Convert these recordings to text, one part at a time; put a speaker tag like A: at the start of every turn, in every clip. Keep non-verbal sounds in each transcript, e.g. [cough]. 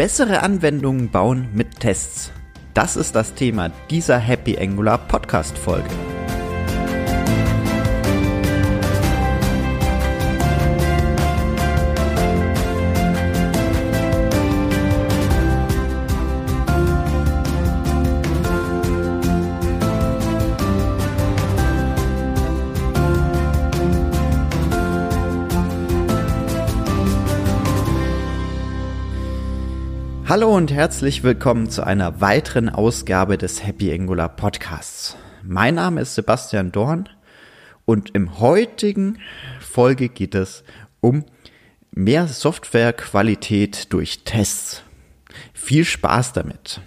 A: Bessere Anwendungen bauen mit Tests. Das ist das Thema dieser Happy Angular Podcast Folge. Hallo und herzlich willkommen zu einer weiteren Ausgabe des Happy Angular Podcasts. Mein Name ist Sebastian Dorn und im heutigen Folge geht es um mehr Softwarequalität durch Tests. Viel Spaß damit.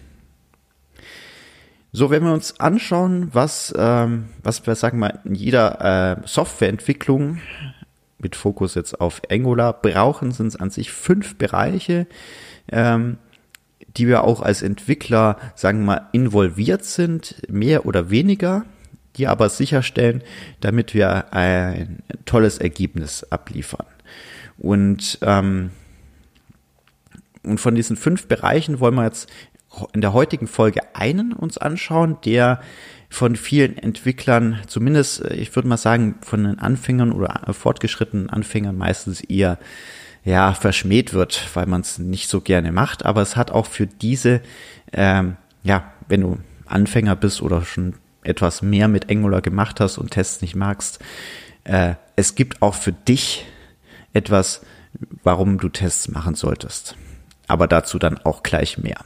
A: So, wenn wir uns anschauen, was, ähm, was wir sagen mal in jeder äh, Softwareentwicklung mit Fokus jetzt auf Angular brauchen, sind es an sich fünf Bereiche. Ähm, die wir auch als Entwickler, sagen wir mal, involviert sind, mehr oder weniger, die aber sicherstellen, damit wir ein tolles Ergebnis abliefern. Und, ähm, und von diesen fünf Bereichen wollen wir jetzt in der heutigen Folge einen uns anschauen, der von vielen Entwicklern, zumindest, ich würde mal sagen, von den Anfängern oder fortgeschrittenen Anfängern meistens eher ja, verschmäht wird, weil man es nicht so gerne macht. Aber es hat auch für diese, ähm, ja, wenn du Anfänger bist oder schon etwas mehr mit Angular gemacht hast und Tests nicht magst, äh, es gibt auch für dich etwas, warum du Tests machen solltest. Aber dazu dann auch gleich mehr.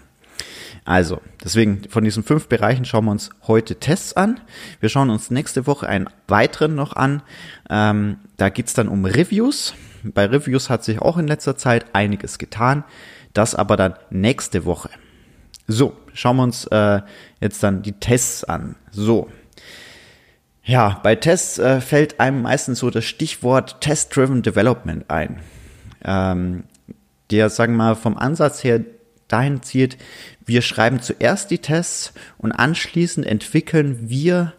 A: Also, deswegen von diesen fünf Bereichen schauen wir uns heute Tests an. Wir schauen uns nächste Woche einen weiteren noch an. Ähm, da geht's dann um Reviews. Bei Reviews hat sich auch in letzter Zeit einiges getan. Das aber dann nächste Woche. So, schauen wir uns äh, jetzt dann die Tests an. So. Ja, bei Tests äh, fällt einem meistens so das Stichwort Test-Driven Development ein. Ähm, der, sagen wir mal, vom Ansatz her dahin zielt, wir schreiben zuerst die Tests und anschließend entwickeln wir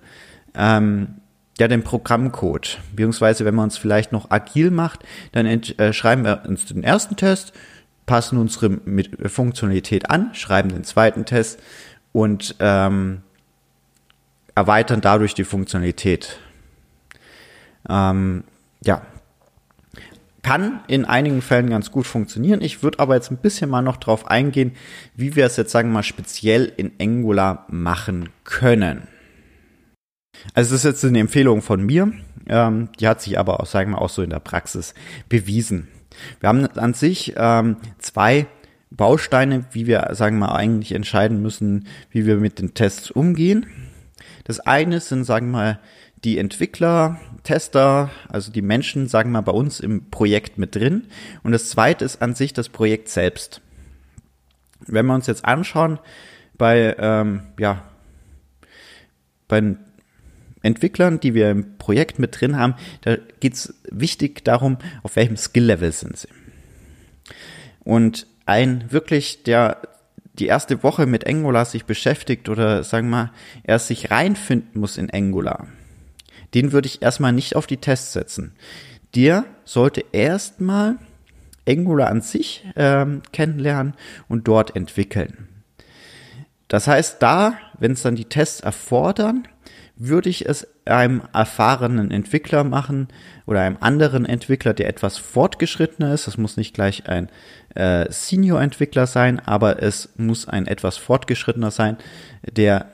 A: ähm, ja den Programmcode. Beziehungsweise, wenn man uns vielleicht noch agil macht, dann äh, schreiben wir uns den ersten Test, passen unsere mit Funktionalität an, schreiben den zweiten Test und ähm, erweitern dadurch die Funktionalität. Ähm, ja, kann in einigen Fällen ganz gut funktionieren. Ich würde aber jetzt ein bisschen mal noch drauf eingehen, wie wir es jetzt sagen wir mal speziell in Angular machen können. Also das ist jetzt eine Empfehlung von mir, ähm, die hat sich aber auch, sagen wir auch so in der Praxis bewiesen. Wir haben an sich ähm, zwei Bausteine, wie wir, sagen wir eigentlich entscheiden müssen, wie wir mit den Tests umgehen. Das eine sind, sagen wir die Entwickler, Tester, also die Menschen, sagen wir bei uns im Projekt mit drin. Und das zweite ist an sich das Projekt selbst. Wenn wir uns jetzt anschauen, bei, ähm, ja, bei Entwicklern, die wir im Projekt mit drin haben, da geht es wichtig darum, auf welchem Skill-Level sind sie. Und ein wirklich, der die erste Woche mit Angular sich beschäftigt oder sagen wir mal, er sich reinfinden muss in Angular, den würde ich erstmal nicht auf die Tests setzen. Der sollte erstmal Angular an sich ähm, kennenlernen und dort entwickeln. Das heißt, da, wenn es dann die Tests erfordern, würde ich es einem erfahrenen Entwickler machen oder einem anderen Entwickler, der etwas fortgeschrittener ist. Das muss nicht gleich ein äh, Senior-Entwickler sein, aber es muss ein etwas fortgeschrittener sein, der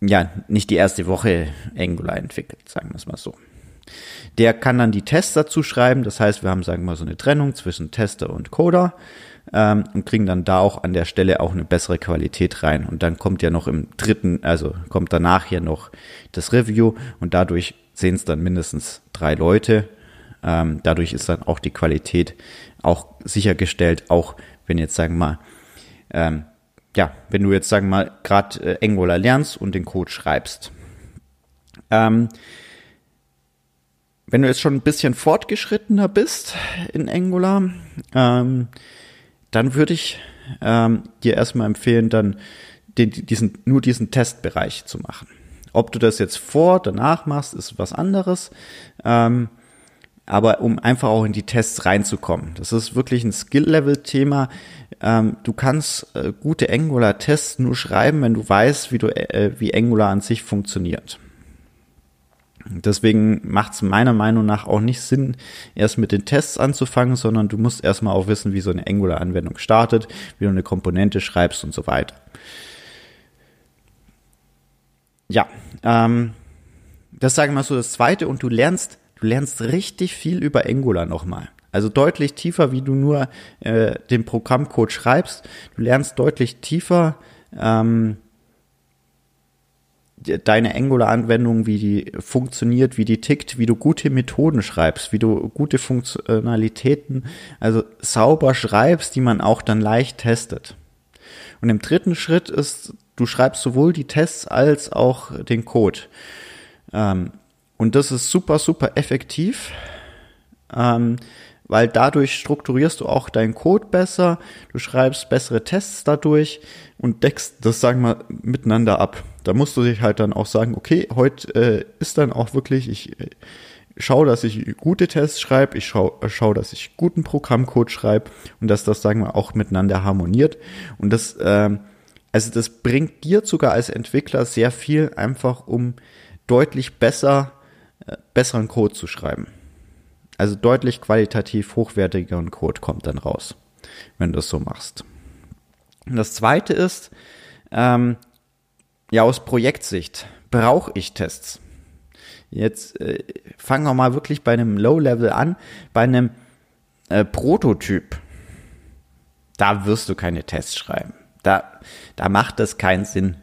A: ja nicht die erste Woche Angular entwickelt, sagen wir es mal so. Der kann dann die Tests dazu schreiben. Das heißt, wir haben, sagen wir mal, so eine Trennung zwischen Tester und Coder ähm, und kriegen dann da auch an der Stelle auch eine bessere Qualität rein. Und dann kommt ja noch im dritten, also kommt danach hier noch das Review und dadurch sehen es dann mindestens drei Leute. Ähm, dadurch ist dann auch die Qualität auch sichergestellt, auch wenn jetzt sagen wir mal, ähm, ja, wenn du jetzt sagen wir mal gerade äh, Angular lernst und den Code schreibst. Ähm, wenn du jetzt schon ein bisschen fortgeschrittener bist in Angular, ähm, dann würde ich ähm, dir erstmal empfehlen, dann den, diesen, nur diesen Testbereich zu machen. Ob du das jetzt vor, danach machst, ist was anderes. Ähm, aber um einfach auch in die Tests reinzukommen. Das ist wirklich ein Skill-Level-Thema. Ähm, du kannst äh, gute Angular-Tests nur schreiben, wenn du weißt, wie, du, äh, wie Angular an sich funktioniert. Deswegen macht es meiner Meinung nach auch nicht Sinn, erst mit den Tests anzufangen, sondern du musst erstmal auch wissen, wie so eine Angular-Anwendung startet, wie du eine Komponente schreibst und so weiter. Ja, ähm, das sage ich mal so das Zweite und du lernst, du lernst richtig viel über Angular nochmal. Also deutlich tiefer, wie du nur äh, den Programmcode schreibst. Du lernst deutlich tiefer ähm, deine Angular-Anwendung, wie die funktioniert, wie die tickt, wie du gute Methoden schreibst, wie du gute Funktionalitäten, also sauber schreibst, die man auch dann leicht testet. Und im dritten Schritt ist, du schreibst sowohl die Tests als auch den Code. Ähm, und das ist super, super effektiv, ähm, weil dadurch strukturierst du auch deinen Code besser, du schreibst bessere Tests dadurch und deckst das, sagen wir, miteinander ab. Da musst du dich halt dann auch sagen, okay, heute äh, ist dann auch wirklich, ich äh, schaue, dass ich gute Tests schreibe, ich schaue, äh, schau, dass ich guten Programmcode schreibe und dass das, sagen wir, auch miteinander harmoniert. Und das, äh, also das bringt dir sogar als Entwickler sehr viel, einfach um deutlich besser, äh, besseren Code zu schreiben. Also deutlich qualitativ hochwertigeren Code kommt dann raus, wenn du das so machst. Und das zweite ist, ähm, ja, aus Projektsicht brauche ich Tests. Jetzt äh, fangen wir mal wirklich bei einem Low-Level an, bei einem äh, Prototyp. Da wirst du keine Tests schreiben. Da, da macht das keinen Sinn.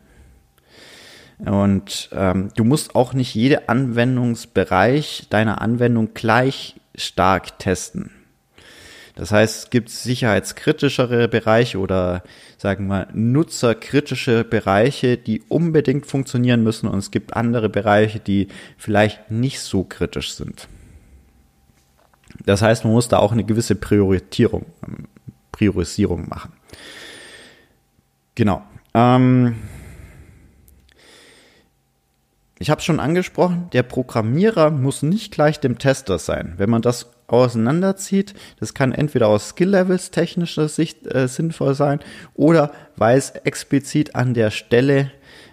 A: Und ähm, du musst auch nicht jede Anwendungsbereich deiner Anwendung gleich stark testen. Das heißt, es gibt sicherheitskritischere Bereiche oder sagen wir nutzerkritische Bereiche, die unbedingt funktionieren müssen und es gibt andere Bereiche, die vielleicht nicht so kritisch sind. Das heißt, man muss da auch eine gewisse Priorisierung, Priorisierung machen. Genau. Ähm, ich habe schon angesprochen, der Programmierer muss nicht gleich dem Tester sein. Wenn man das auseinanderzieht, das kann entweder aus Skill-Levels technischer Sicht äh, sinnvoll sein oder weil es explizit an der Stelle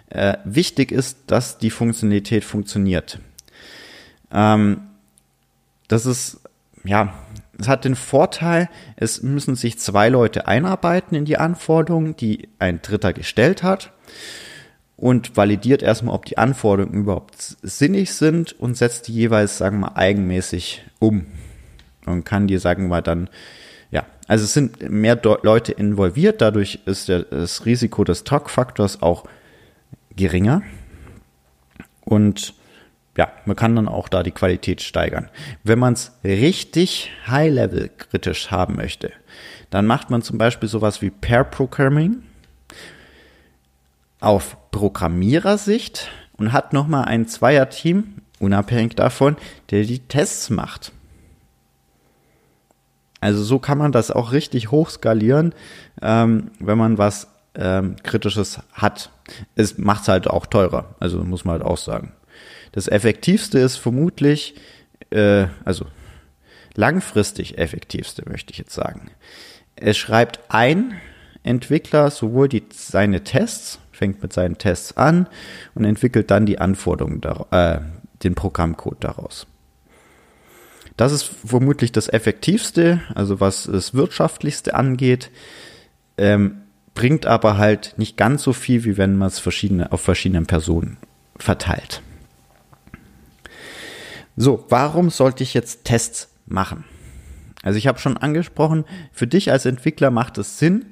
A: äh, wichtig ist, dass die Funktionalität funktioniert. Ähm, das ist, ja, es hat den Vorteil, es müssen sich zwei Leute einarbeiten in die Anforderungen, die ein Dritter gestellt hat und validiert erstmal, ob die Anforderungen überhaupt sinnig sind und setzt die jeweils, sagen wir mal, eigenmäßig um. Und kann die, sagen mal, dann, ja, also es sind mehr Leute involviert, dadurch ist der, das Risiko des Talk-Faktors auch geringer. Und ja, man kann dann auch da die Qualität steigern. Wenn man es richtig high-level kritisch haben möchte, dann macht man zum Beispiel sowas wie Pair Programming auf Programmierersicht und hat nochmal ein Zweierteam, unabhängig davon, der die Tests macht. Also so kann man das auch richtig hochskalieren, ähm, wenn man was ähm, Kritisches hat. Es macht es halt auch teurer, also muss man halt auch sagen. Das Effektivste ist vermutlich, äh, also langfristig effektivste, möchte ich jetzt sagen. Es schreibt ein Entwickler sowohl die, seine Tests fängt mit seinen Tests an und entwickelt dann die Anforderungen, äh, den Programmcode daraus. Das ist vermutlich das Effektivste, also was das Wirtschaftlichste angeht, ähm, bringt aber halt nicht ganz so viel, wie wenn man es verschiedene, auf verschiedenen Personen verteilt. So, warum sollte ich jetzt Tests machen? Also ich habe schon angesprochen, für dich als Entwickler macht es Sinn,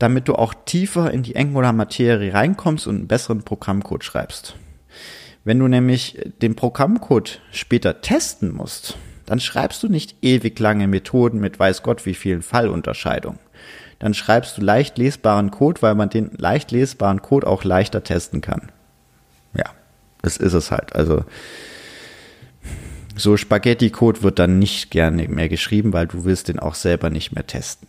A: damit du auch tiefer in die Angular-Materie reinkommst und einen besseren Programmcode schreibst. Wenn du nämlich den Programmcode später testen musst, dann schreibst du nicht ewig lange Methoden mit weiß Gott wie vielen Fallunterscheidungen. Dann schreibst du leicht lesbaren Code, weil man den leicht lesbaren Code auch leichter testen kann. Ja, das ist es halt. Also so Spaghetti-Code wird dann nicht gerne mehr geschrieben, weil du willst den auch selber nicht mehr testen.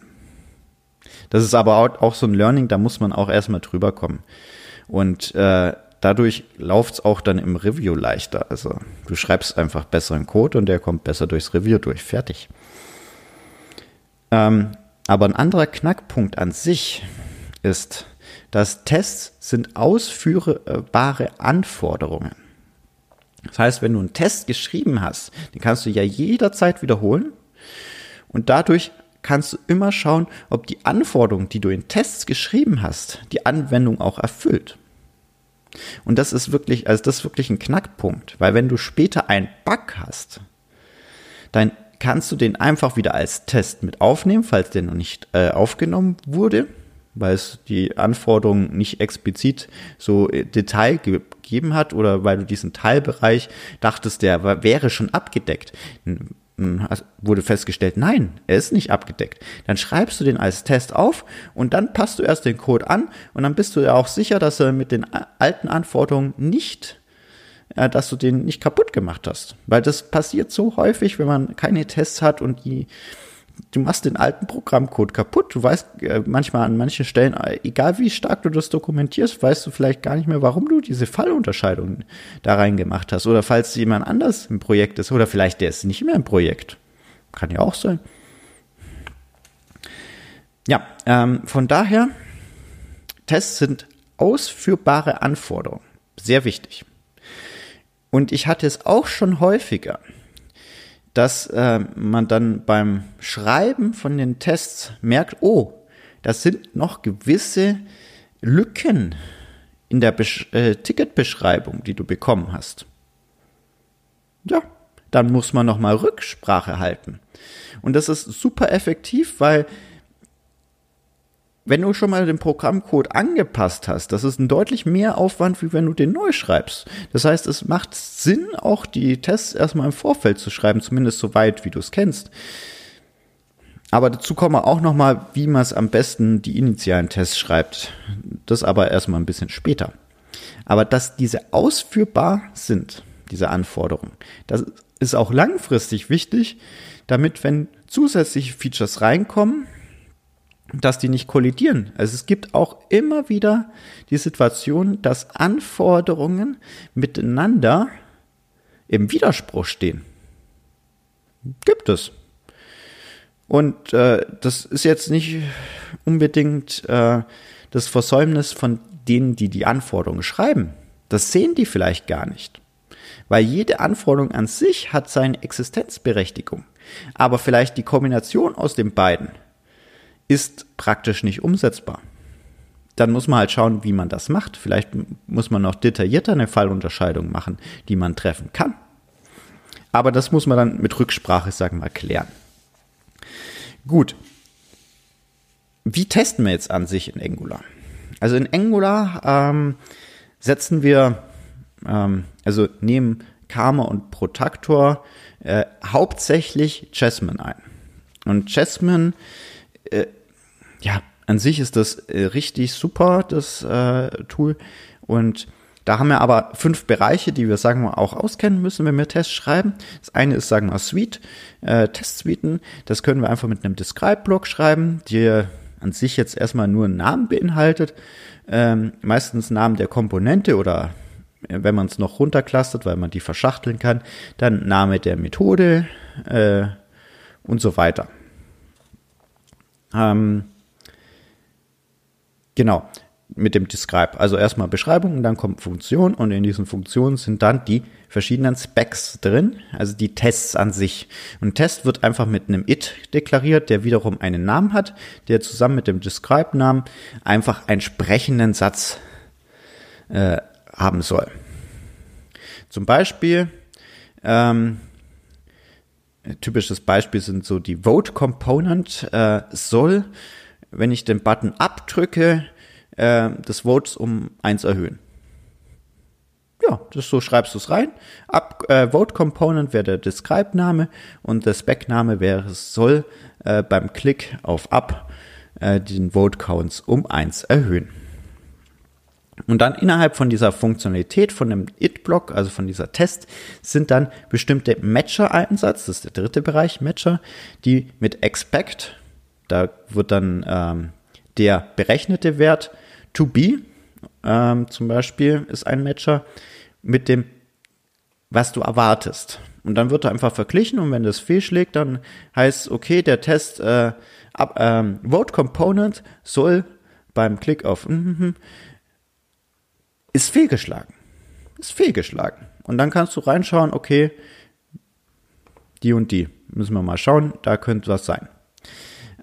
A: Das ist aber auch so ein Learning, da muss man auch erstmal drüber kommen. Und äh, dadurch läuft es auch dann im Review leichter. Also du schreibst einfach besseren Code und der kommt besser durchs Review durch. Fertig. Ähm, aber ein anderer Knackpunkt an sich ist, dass Tests sind ausführbare Anforderungen. Das heißt, wenn du einen Test geschrieben hast, den kannst du ja jederzeit wiederholen und dadurch kannst du immer schauen, ob die Anforderung, die du in Tests geschrieben hast, die Anwendung auch erfüllt. Und das ist wirklich, also das ist wirklich ein Knackpunkt, weil wenn du später einen Bug hast, dann kannst du den einfach wieder als Test mit aufnehmen, falls der noch nicht äh, aufgenommen wurde, weil es die Anforderungen nicht explizit so äh, Detail gegeben hat oder weil du diesen Teilbereich dachtest, der wäre schon abgedeckt wurde festgestellt, nein, er ist nicht abgedeckt. Dann schreibst du den als Test auf und dann passt du erst den Code an und dann bist du ja auch sicher, dass er mit den alten Anforderungen nicht, äh, dass du den nicht kaputt gemacht hast. Weil das passiert so häufig, wenn man keine Tests hat und die du machst den alten Programmcode kaputt. Du weißt äh, manchmal an manchen Stellen, äh, egal wie stark du das dokumentierst, weißt du vielleicht gar nicht mehr, warum du diese Fallunterscheidung da rein gemacht hast. Oder falls jemand anders im Projekt ist oder vielleicht der ist nicht mehr im Projekt. Kann ja auch sein. Ja, ähm, von daher, Tests sind ausführbare Anforderungen. Sehr wichtig. Und ich hatte es auch schon häufiger, dass äh, man dann beim Schreiben von den Tests merkt, oh, das sind noch gewisse Lücken in der Besch äh, Ticketbeschreibung, die du bekommen hast. Ja, dann muss man nochmal Rücksprache halten. Und das ist super effektiv, weil wenn du schon mal den Programmcode angepasst hast, das ist ein deutlich mehr Aufwand, wie wenn du den neu schreibst. Das heißt, es macht Sinn, auch die Tests erstmal im Vorfeld zu schreiben, zumindest so weit, wie du es kennst. Aber dazu kommen wir auch nochmal, wie man es am besten die initialen Tests schreibt. Das aber erstmal ein bisschen später. Aber dass diese ausführbar sind, diese Anforderungen, das ist auch langfristig wichtig, damit wenn zusätzliche Features reinkommen, dass die nicht kollidieren. Also es gibt auch immer wieder die Situation, dass Anforderungen miteinander im Widerspruch stehen. Gibt es. Und äh, das ist jetzt nicht unbedingt äh, das Versäumnis von denen, die die Anforderungen schreiben. Das sehen die vielleicht gar nicht. Weil jede Anforderung an sich hat seine Existenzberechtigung. Aber vielleicht die Kombination aus den beiden ist praktisch nicht umsetzbar. Dann muss man halt schauen, wie man das macht. Vielleicht muss man noch detaillierter eine Fallunterscheidung machen, die man treffen kann. Aber das muss man dann mit Rücksprache, sagen wir mal, klären. Gut. Wie testen wir jetzt an sich in Angular? Also in Angular ähm, setzen wir, ähm, also nehmen Karma und Protector äh, hauptsächlich Jasmine ein. Und Jasmine äh, ja, an sich ist das äh, richtig super, das äh, Tool. Und da haben wir aber fünf Bereiche, die wir, sagen wir, auch auskennen müssen, wenn wir Tests schreiben. Das eine ist, sagen wir, Suite, äh, Testsuiten. Das können wir einfach mit einem Describe-Block schreiben, die an sich jetzt erstmal nur einen Namen beinhaltet. Ähm, meistens Namen der Komponente oder äh, wenn man es noch runterclustert, weil man die verschachteln kann, dann Name der Methode äh, und so weiter. Ähm, Genau, mit dem Describe. Also erstmal Beschreibung und dann kommt Funktion und in diesen Funktionen sind dann die verschiedenen Specs drin, also die Tests an sich. Und Test wird einfach mit einem it deklariert, der wiederum einen Namen hat, der zusammen mit dem Describe-Namen einfach einen sprechenden Satz äh, haben soll. Zum Beispiel, ähm, typisches Beispiel sind so die Vote Component äh, soll wenn ich den Button abdrücke, äh, des Votes um eins erhöhen. Ja, das so schreibst du es rein. Up, äh, Vote Component wäre der Describe-Name und der Spec-Name wäre es soll äh, beim Klick auf Up äh, den Vote Counts um eins erhöhen. Und dann innerhalb von dieser Funktionalität, von dem It-Block, also von dieser Test, sind dann bestimmte Matcher-Einsatz, das ist der dritte Bereich, Matcher, die mit Expect da wird dann ähm, der berechnete Wert to be ähm, zum Beispiel ist ein Matcher mit dem, was du erwartest. Und dann wird er einfach verglichen und wenn das fehlschlägt, dann heißt, okay, der Test äh, ab, ähm, Vote Component soll beim Klick auf mm, ist fehlgeschlagen. Ist fehlgeschlagen. Und dann kannst du reinschauen, okay, die und die. Müssen wir mal schauen, da könnte was sein.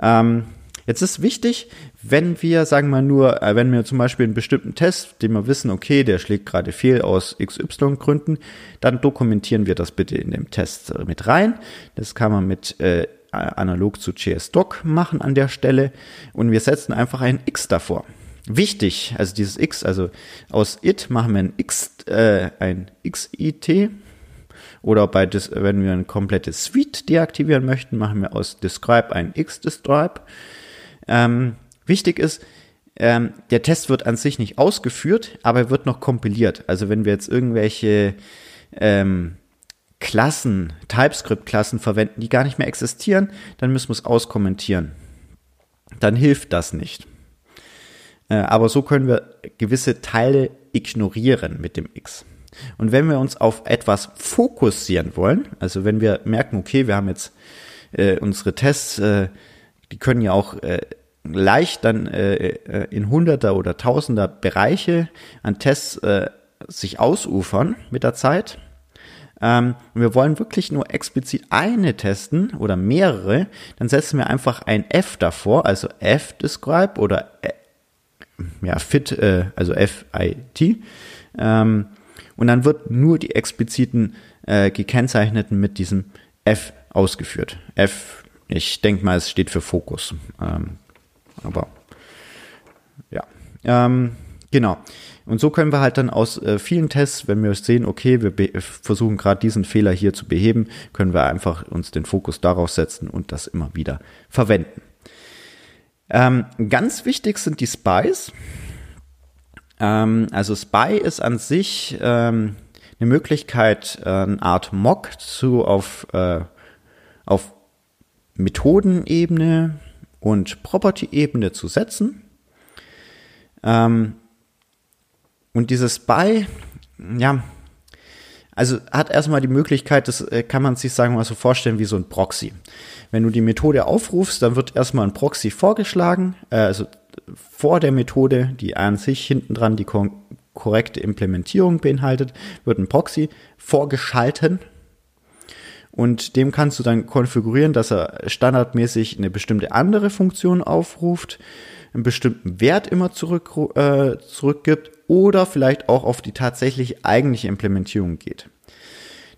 A: Ähm, jetzt ist wichtig, wenn wir, sagen wir nur, äh, wenn wir zum Beispiel einen bestimmten Test, den wir wissen, okay, der schlägt gerade fehl aus XY Gründen, dann dokumentieren wir das bitte in dem Test mit rein. Das kann man mit äh, analog zu JSDoc machen an der Stelle und wir setzen einfach ein X davor. Wichtig, also dieses X, also aus it machen wir ein X, äh, ein XIT oder bei das, wenn wir eine komplette Suite deaktivieren möchten, machen wir aus describe ein X-describe. Ähm, wichtig ist, ähm, der Test wird an sich nicht ausgeführt, aber er wird noch kompiliert. Also wenn wir jetzt irgendwelche ähm, Klassen, TypeScript-Klassen verwenden, die gar nicht mehr existieren, dann müssen wir es auskommentieren. Dann hilft das nicht. Äh, aber so können wir gewisse Teile ignorieren mit dem X. Und wenn wir uns auf etwas fokussieren wollen, also wenn wir merken, okay, wir haben jetzt äh, unsere Tests, äh, die können ja auch äh, leicht dann äh, äh in Hunderter oder Tausender Bereiche an Tests äh, sich ausufern mit der Zeit. Ähm, wir wollen wirklich nur explizit eine testen oder mehrere, dann setzen wir einfach ein F davor, also F describe oder äh, ja, fit, äh, also FIT. Ähm, und dann wird nur die expliziten äh, gekennzeichneten mit diesem F ausgeführt. F, ich denke mal, es steht für Fokus. Ähm, aber ja, ähm, genau. Und so können wir halt dann aus äh, vielen Tests, wenn wir sehen, okay, wir versuchen gerade diesen Fehler hier zu beheben, können wir einfach uns den Fokus darauf setzen und das immer wieder verwenden. Ähm, ganz wichtig sind die Spies. Ähm, also Spy ist an sich ähm, eine Möglichkeit, äh, eine Art Mock zu auf, äh, auf Methodenebene und Property-Ebene zu setzen. Ähm, und dieses Spy, ja, also hat erstmal die Möglichkeit, das äh, kann man sich sagen mal so vorstellen wie so ein Proxy. Wenn du die Methode aufrufst, dann wird erstmal ein Proxy vorgeschlagen, äh, also vor der Methode, die an sich hinten dran die korrekte Implementierung beinhaltet, wird ein Proxy vorgeschalten und dem kannst du dann konfigurieren, dass er standardmäßig eine bestimmte andere Funktion aufruft, einen bestimmten Wert immer zurück, äh, zurückgibt oder vielleicht auch auf die tatsächlich eigentliche Implementierung geht.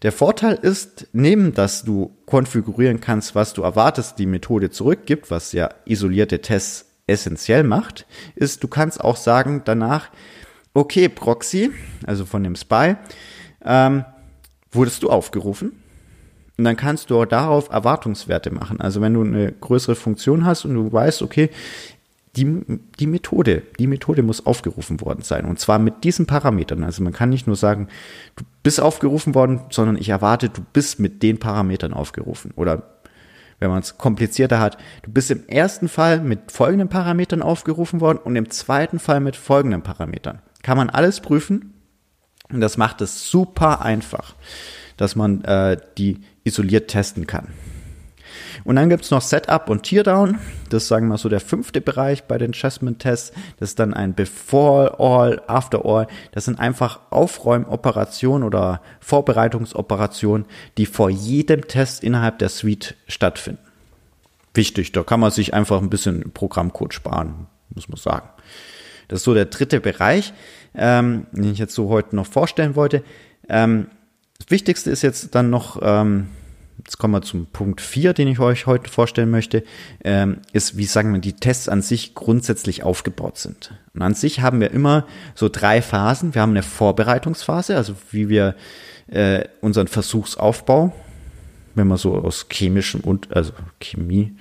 A: Der Vorteil ist, neben dass du konfigurieren kannst, was du erwartest, die Methode zurückgibt, was ja isolierte Tests essentiell macht, ist, du kannst auch sagen danach, okay, Proxy, also von dem Spy, ähm, wurdest du aufgerufen. Und dann kannst du auch darauf Erwartungswerte machen. Also wenn du eine größere Funktion hast und du weißt, okay, die, die Methode, die Methode muss aufgerufen worden sein. Und zwar mit diesen Parametern. Also man kann nicht nur sagen, du bist aufgerufen worden, sondern ich erwarte, du bist mit den Parametern aufgerufen. Oder wenn man es komplizierter hat, du bist im ersten Fall mit folgenden Parametern aufgerufen worden und im zweiten Fall mit folgenden Parametern. Kann man alles prüfen und das macht es super einfach, dass man äh, die isoliert testen kann. Und dann gibt's noch Setup und Teardown. Das ist, sagen wir mal so der fünfte Bereich bei den Chessman-Tests. Das ist dann ein Before All, After All. Das sind einfach Aufräumoperationen oder Vorbereitungsoperationen, die vor jedem Test innerhalb der Suite stattfinden. Wichtig, da kann man sich einfach ein bisschen Programmcode sparen, muss man sagen. Das ist so der dritte Bereich, ähm, den ich jetzt so heute noch vorstellen wollte. Ähm, das Wichtigste ist jetzt dann noch, ähm, jetzt kommen wir zum Punkt 4, den ich euch heute vorstellen möchte, ähm, ist, wie sagen wir, die Tests an sich grundsätzlich aufgebaut sind. Und an sich haben wir immer so drei Phasen. Wir haben eine Vorbereitungsphase, also wie wir äh, unseren Versuchsaufbau, wenn wir so aus chemischem und also Chemie,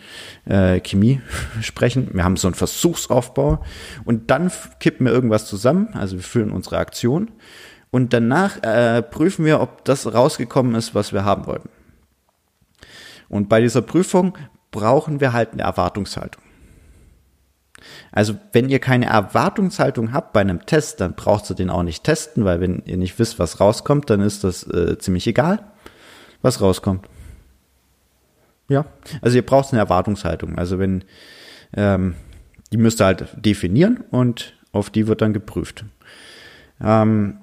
A: äh, Chemie [laughs] sprechen, wir haben so einen Versuchsaufbau und dann kippen wir irgendwas zusammen, also wir füllen unsere Aktion und danach äh, prüfen wir, ob das rausgekommen ist, was wir haben wollten. Und bei dieser Prüfung brauchen wir halt eine Erwartungshaltung. Also wenn ihr keine Erwartungshaltung habt bei einem Test, dann braucht ihr den auch nicht testen, weil wenn ihr nicht wisst, was rauskommt, dann ist das äh, ziemlich egal, was rauskommt. Ja, also ihr braucht eine Erwartungshaltung. Also wenn ähm, die müsst ihr halt definieren und auf die wird dann geprüft. Ähm,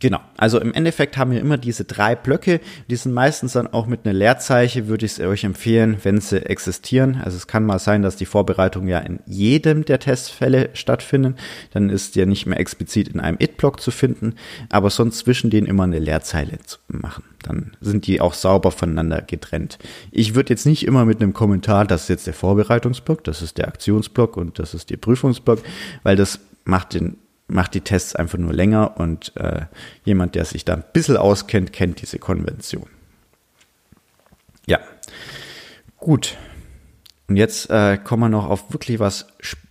A: Genau, also im Endeffekt haben wir immer diese drei Blöcke, die sind meistens dann auch mit einer Leerzeichen, würde ich es euch empfehlen, wenn sie existieren. Also es kann mal sein, dass die Vorbereitung ja in jedem der Testfälle stattfinden, dann ist der nicht mehr explizit in einem It-Block zu finden, aber sonst zwischen denen immer eine Leerzeile zu machen. Dann sind die auch sauber voneinander getrennt. Ich würde jetzt nicht immer mit einem Kommentar, das ist jetzt der Vorbereitungsblock, das ist der Aktionsblock und das ist der Prüfungsblock, weil das macht den macht die Tests einfach nur länger und äh, jemand, der sich da ein bisschen auskennt, kennt diese Konvention. Ja, gut. Und jetzt äh, kommen wir noch auf wirklich was,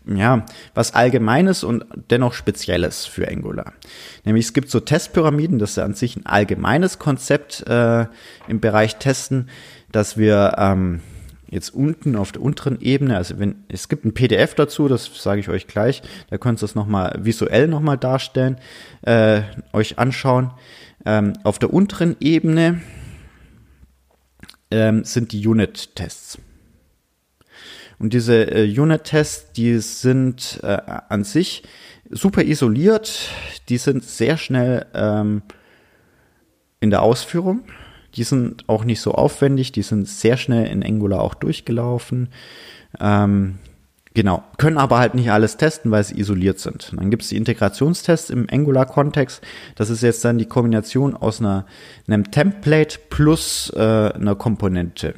A: ja, was Allgemeines und dennoch Spezielles für Angular. Nämlich es gibt so Testpyramiden, das ist ja an sich ein allgemeines Konzept äh, im Bereich Testen, dass wir ähm, jetzt unten auf der unteren Ebene, also wenn es gibt ein PDF dazu, das sage ich euch gleich, da könnt ihr es nochmal visuell nochmal darstellen, äh, euch anschauen. Ähm, auf der unteren Ebene ähm, sind die Unit-Tests. Und diese äh, Unit-Tests, die sind äh, an sich super isoliert, die sind sehr schnell ähm, in der Ausführung die sind auch nicht so aufwendig, die sind sehr schnell in Angular auch durchgelaufen. Ähm, genau, können aber halt nicht alles testen, weil sie isoliert sind. Dann gibt es die Integrationstests im Angular-Kontext. Das ist jetzt dann die Kombination aus einer, einem Template plus äh, einer Komponente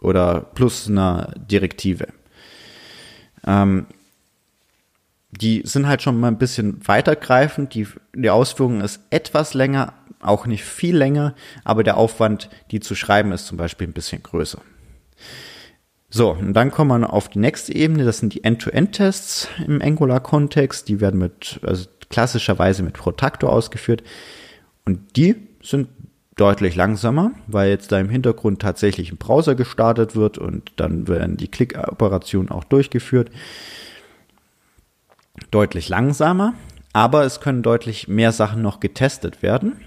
A: oder plus einer Direktive. Ähm, die sind halt schon mal ein bisschen weitergreifend. Die, die Ausführung ist etwas länger, auch nicht viel länger, aber der Aufwand, die zu schreiben, ist zum Beispiel ein bisschen größer. So, und dann kommen wir auf die nächste Ebene, das sind die End-to-End-Tests im Angular-Kontext. Die werden mit, also klassischerweise mit Protector ausgeführt. Und die sind deutlich langsamer, weil jetzt da im Hintergrund tatsächlich ein Browser gestartet wird und dann werden die Klick-Operationen auch durchgeführt. Deutlich langsamer, aber es können deutlich mehr Sachen noch getestet werden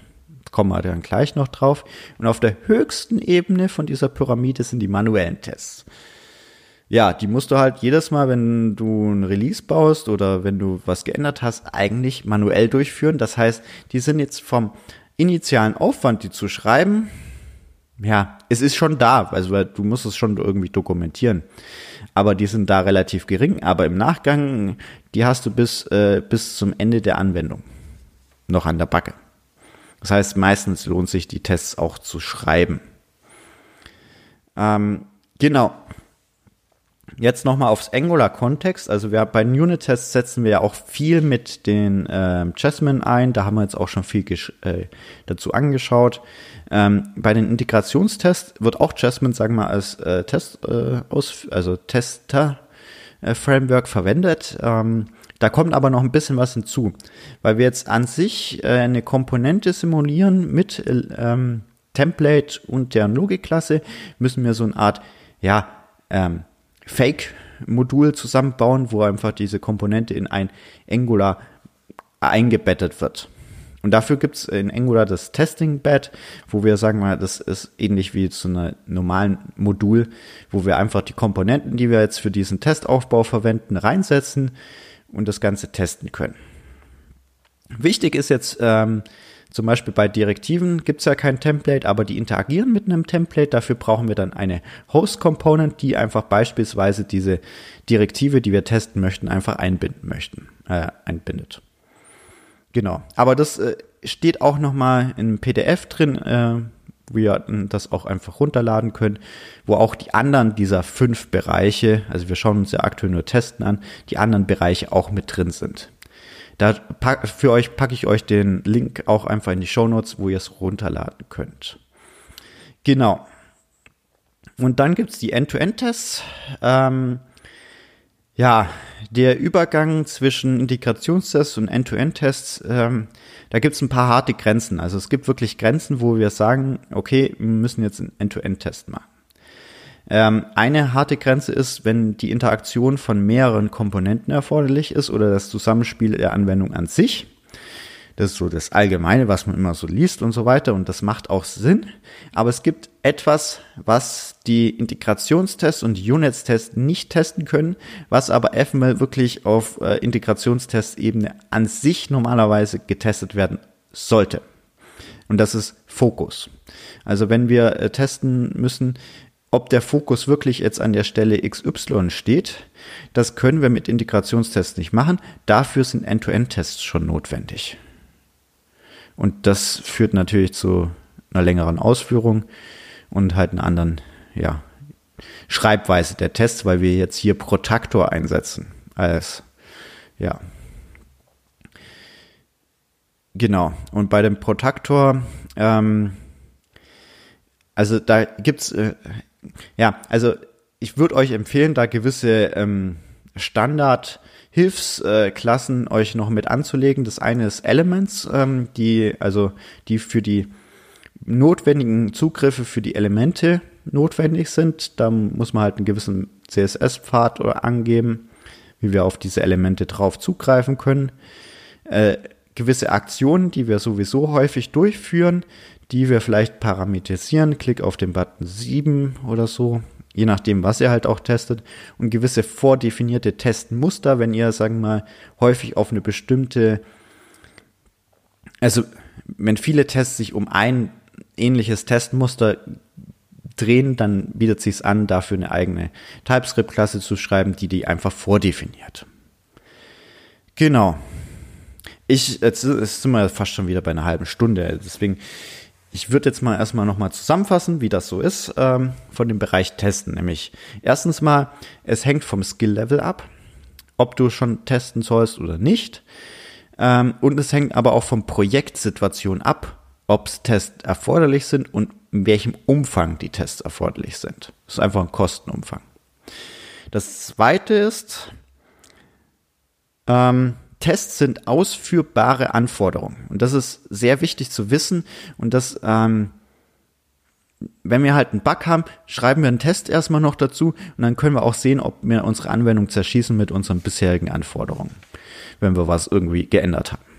A: kommen wir dann gleich noch drauf. Und auf der höchsten Ebene von dieser Pyramide sind die manuellen Tests. Ja, die musst du halt jedes Mal, wenn du ein Release baust oder wenn du was geändert hast, eigentlich manuell durchführen. Das heißt, die sind jetzt vom initialen Aufwand, die zu schreiben, ja, es ist schon da, also du musst es schon irgendwie dokumentieren. Aber die sind da relativ gering. Aber im Nachgang, die hast du bis, äh, bis zum Ende der Anwendung noch an der Backe. Das heißt, meistens lohnt sich die Tests auch zu schreiben. Ähm, genau. Jetzt nochmal aufs Angular-Kontext. Also wir, bei den Unit-Tests setzen wir ja auch viel mit den äh, Jasmine ein. Da haben wir jetzt auch schon viel äh, dazu angeschaut. Ähm, bei den Integrationstests wird auch Jasmine, sagen wir mal, als äh, Test äh, aus, also Tester-Framework äh, verwendet. Ähm, da kommt aber noch ein bisschen was hinzu, weil wir jetzt an sich äh, eine Komponente simulieren mit ähm, Template und deren Logikklasse, müssen wir so eine Art, ja, ähm, Fake-Modul zusammenbauen, wo einfach diese Komponente in ein Angular eingebettet wird. Und dafür gibt's in Angular das Testing-Bed, wo wir sagen mal, das ist ähnlich wie zu einem normalen Modul, wo wir einfach die Komponenten, die wir jetzt für diesen Testaufbau verwenden, reinsetzen und das Ganze testen können. Wichtig ist jetzt ähm, zum Beispiel bei Direktiven gibt es ja kein Template, aber die interagieren mit einem Template. Dafür brauchen wir dann eine Host-Component, die einfach beispielsweise diese Direktive, die wir testen möchten, einfach einbinden möchten, äh, einbindet. Genau. Aber das äh, steht auch nochmal in PDF drin, äh, wo ihr das auch einfach runterladen könnt, wo auch die anderen dieser fünf Bereiche, also wir schauen uns ja aktuell nur Testen an, die anderen Bereiche auch mit drin sind. Da pack, für euch packe ich euch den Link auch einfach in die Show Notes, wo ihr es runterladen könnt. Genau. Und dann gibt's die End-to-End-Tests. Ähm, ja, der Übergang zwischen Integrationstests und End-to-End-Tests, ähm, da gibt es ein paar harte Grenzen. Also es gibt wirklich Grenzen, wo wir sagen, okay, wir müssen jetzt einen End-to-End-Test machen. Ähm, eine harte Grenze ist, wenn die Interaktion von mehreren Komponenten erforderlich ist oder das Zusammenspiel der Anwendung an sich. Das ist so das Allgemeine, was man immer so liest und so weiter. Und das macht auch Sinn. Aber es gibt etwas, was die Integrationstests und Units-Tests nicht testen können, was aber FML wirklich auf äh, Integrationstestebene an sich normalerweise getestet werden sollte. Und das ist Fokus. Also wenn wir äh, testen müssen, ob der Fokus wirklich jetzt an der Stelle XY steht, das können wir mit Integrationstests nicht machen. Dafür sind End-to-End-Tests schon notwendig. Und das führt natürlich zu einer längeren Ausführung und halt einer anderen, ja, Schreibweise der Tests, weil wir jetzt hier Protaktor einsetzen als, ja. Genau. Und bei dem Protaktor, ähm, also da gibt's, äh, ja, also ich würde euch empfehlen, da gewisse ähm, Standard Hilfsklassen äh, euch noch mit anzulegen. Das eine ist Elements, ähm, die, also die für die notwendigen Zugriffe für die Elemente notwendig sind. Da muss man halt einen gewissen CSS-Pfad angeben, wie wir auf diese Elemente drauf zugreifen können. Äh, gewisse Aktionen, die wir sowieso häufig durchführen, die wir vielleicht parametrisieren. Klick auf den Button 7 oder so je nachdem, was ihr halt auch testet und gewisse vordefinierte Testmuster, wenn ihr, sagen wir mal, häufig auf eine bestimmte, also wenn viele Tests sich um ein ähnliches Testmuster drehen, dann bietet sich an, dafür eine eigene TypeScript-Klasse zu schreiben, die die einfach vordefiniert. Genau. Ich, jetzt sind wir fast schon wieder bei einer halben Stunde, deswegen ich würde jetzt mal erstmal nochmal zusammenfassen, wie das so ist ähm, von dem Bereich Testen. Nämlich erstens mal, es hängt vom Skill-Level ab, ob du schon testen sollst oder nicht. Ähm, und es hängt aber auch vom Projektsituation ab, ob Tests erforderlich sind und in welchem Umfang die Tests erforderlich sind. Das ist einfach ein Kostenumfang. Das zweite ist, ähm, Tests sind ausführbare Anforderungen. Und das ist sehr wichtig zu wissen. Und das, ähm, wenn wir halt einen Bug haben, schreiben wir einen Test erstmal noch dazu und dann können wir auch sehen, ob wir unsere Anwendung zerschießen mit unseren bisherigen Anforderungen, wenn wir was irgendwie geändert haben.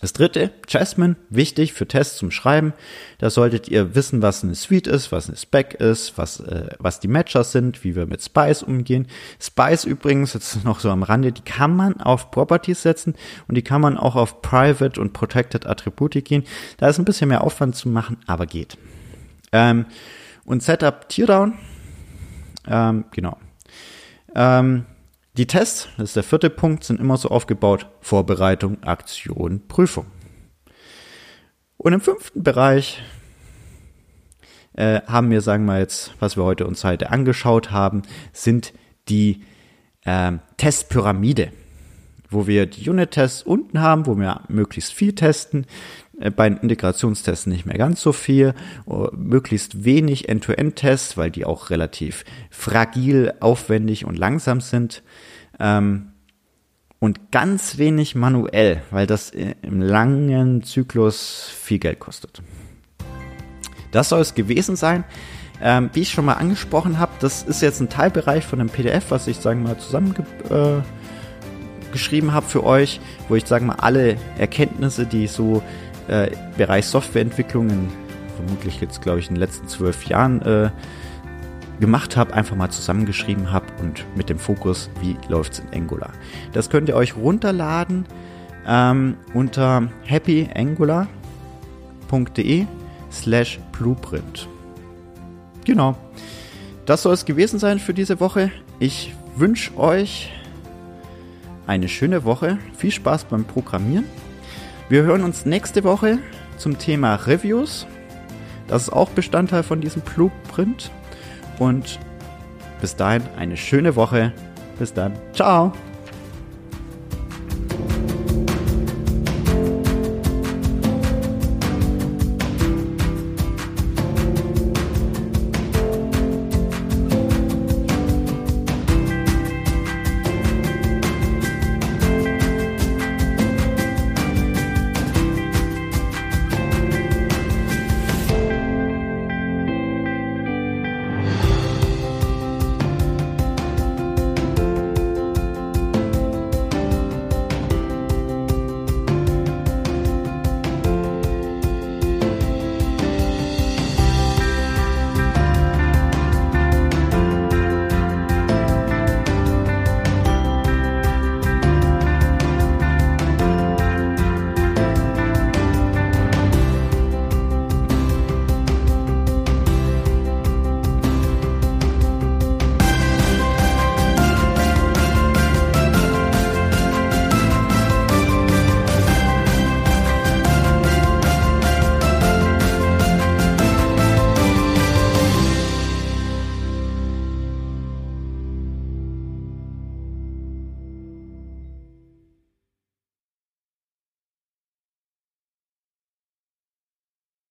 A: Das dritte, Jasmine, wichtig für Tests zum Schreiben. Da solltet ihr wissen, was eine Suite ist, was eine Spec ist, was, äh, was die Matchers sind, wie wir mit Spice umgehen. Spice übrigens, jetzt [laughs] noch so am Rande, die kann man auf Properties setzen und die kann man auch auf Private und Protected Attribute gehen. Da ist ein bisschen mehr Aufwand zu machen, aber geht. Ähm, und Setup Teardown, ähm, genau. Ähm, die Tests, das ist der vierte Punkt, sind immer so aufgebaut, Vorbereitung, Aktion, Prüfung. Und im fünften Bereich äh, haben wir, sagen wir jetzt, was wir heute uns heute angeschaut haben, sind die äh, Testpyramide, wo wir die Unit-Tests unten haben, wo wir möglichst viel testen, bei den Integrationstests nicht mehr ganz so viel, äh, möglichst wenig End-to-End-Tests, weil die auch relativ fragil, aufwendig und langsam sind. Ähm, und ganz wenig manuell, weil das im langen Zyklus viel Geld kostet. Das soll es gewesen sein. Ähm, wie ich schon mal angesprochen habe, das ist jetzt ein Teilbereich von einem PDF, was ich, sagen mal, zusammengeschrieben äh, habe für euch, wo ich, sagen mal, alle Erkenntnisse, die so äh, Bereich Softwareentwicklung in, vermutlich jetzt, glaube ich, in den letzten zwölf Jahren äh, gemacht habe, einfach mal zusammengeschrieben habe und mit dem Fokus, wie läuft es in Angular. Das könnt ihr euch runterladen ähm, unter happyangular.de slash blueprint. Genau. Das soll es gewesen sein für diese Woche. Ich wünsche euch eine schöne Woche. Viel Spaß beim Programmieren. Wir hören uns nächste Woche zum Thema Reviews. Das ist auch Bestandteil von diesem Blueprint. Und bis dahin eine schöne Woche. Bis dann. Ciao.